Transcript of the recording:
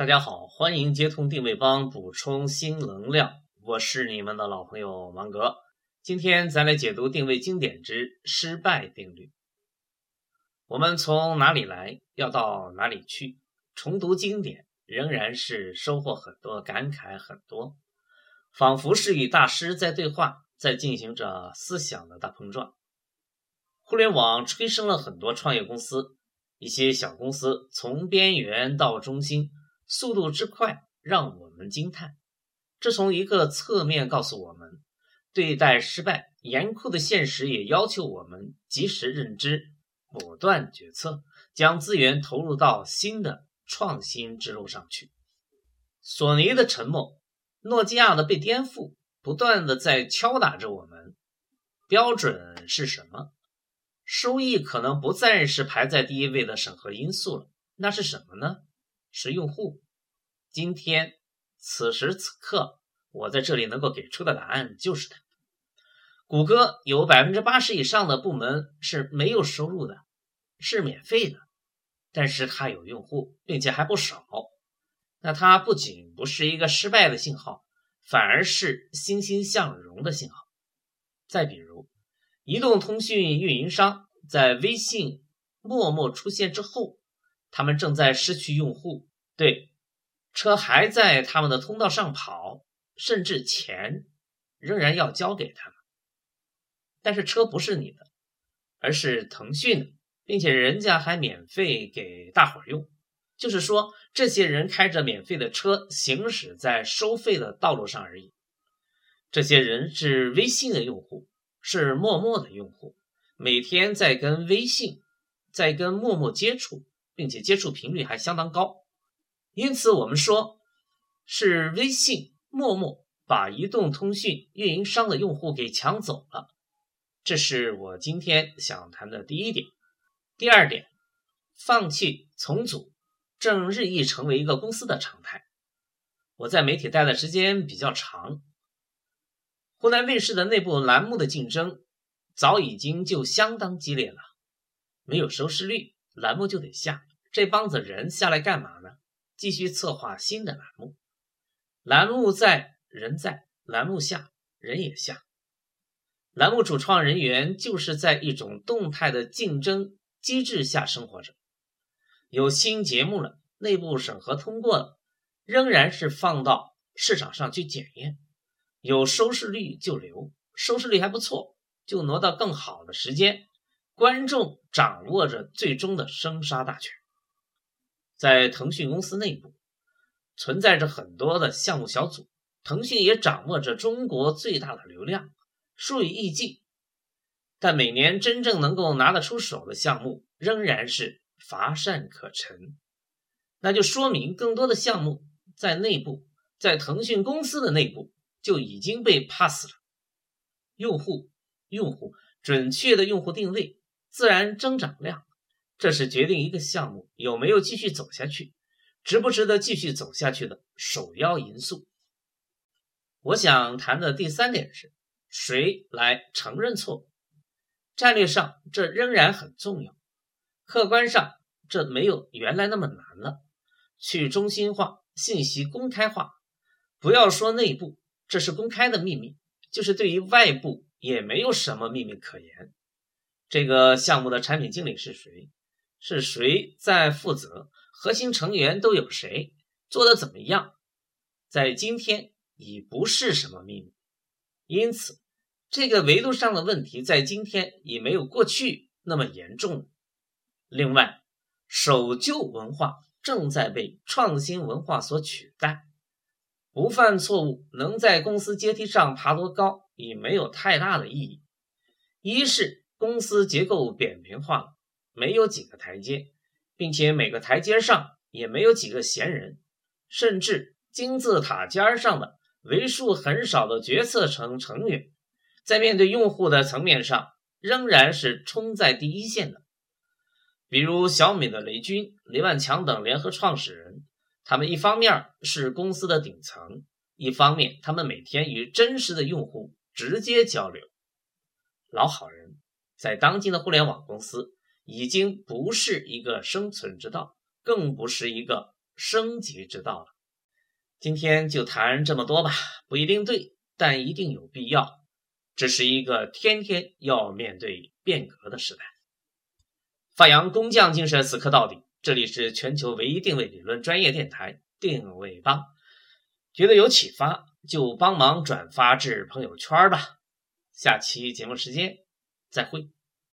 大家好，欢迎接通定位帮，补充新能量。我是你们的老朋友芒格。今天咱来解读定位经典之失败定律。我们从哪里来，要到哪里去？重读经典，仍然是收获很多，感慨很多，仿佛是与大师在对话，在进行着思想的大碰撞。互联网催生了很多创业公司，一些小公司从边缘到中心。速度之快让我们惊叹，这从一个侧面告诉我们，对待失败严酷的现实也要求我们及时认知、果断决策，将资源投入到新的创新之路上去。索尼的沉默，诺基亚的被颠覆，不断的在敲打着我们。标准是什么？收益可能不再是排在第一位的审核因素了，那是什么呢？是用户。今天，此时此刻，我在这里能够给出的答案就是它。谷歌有百分之八十以上的部门是没有收入的，是免费的，但是它有用户，并且还不少。那它不仅不是一个失败的信号，反而是欣欣向荣的信号。再比如，移动通讯运营商在微信、默默出现之后。他们正在失去用户，对，车还在他们的通道上跑，甚至钱仍然要交给他们。但是车不是你的，而是腾讯的，并且人家还免费给大伙儿用。就是说，这些人开着免费的车行驶在收费的道路上而已。这些人是微信的用户，是陌陌的用户，每天在跟微信、在跟陌陌接触。并且接触频率还相当高，因此我们说是微信、陌陌把移动通讯运营商的用户给抢走了。这是我今天想谈的第一点。第二点，放弃重组正日益成为一个公司的常态。我在媒体待的时间比较长，湖南卫视的内部栏目的竞争早已经就相当激烈了，没有收视率，栏目就得下。这帮子人下来干嘛呢？继续策划新的栏目，栏目在人在，栏目下人也下，栏目主创人员就是在一种动态的竞争机制下生活着。有新节目了，内部审核通过了，仍然是放到市场上去检验，有收视率就留，收视率还不错就挪到更好的时间，观众掌握着最终的生杀大权。在腾讯公司内部存在着很多的项目小组，腾讯也掌握着中国最大的流量，数以亿计。但每年真正能够拿得出手的项目仍然是乏善可陈，那就说明更多的项目在内部，在腾讯公司的内部就已经被 pass 了。用户，用户，准确的用户定位，自然增长量。这是决定一个项目有没有继续走下去、值不值得继续走下去的首要因素。我想谈的第三点是，谁来承认错误？战略上这仍然很重要，客观上这没有原来那么难了。去中心化、信息公开化，不要说内部，这是公开的秘密，就是对于外部也没有什么秘密可言。这个项目的产品经理是谁？是谁在负责？核心成员都有谁？做的怎么样？在今天已不是什么秘密，因此这个维度上的问题在今天已没有过去那么严重。另外，守旧文化正在被创新文化所取代，不犯错误能在公司阶梯上爬多高已没有太大的意义。一是公司结构扁平化。没有几个台阶，并且每个台阶上也没有几个闲人，甚至金字塔尖上的为数很少的决策层成员，在面对用户的层面上仍然是冲在第一线的。比如小米的雷军、雷万强等联合创始人，他们一方面是公司的顶层，一方面他们每天与真实的用户直接交流。老好人，在当今的互联网公司。已经不是一个生存之道，更不是一个升级之道了。今天就谈这么多吧，不一定对，但一定有必要。这是一个天天要面对变革的时代。发扬工匠精神，死磕到底。这里是全球唯一定位理论专业电台定位帮，觉得有启发就帮忙转发至朋友圈吧。下期节目时间再会。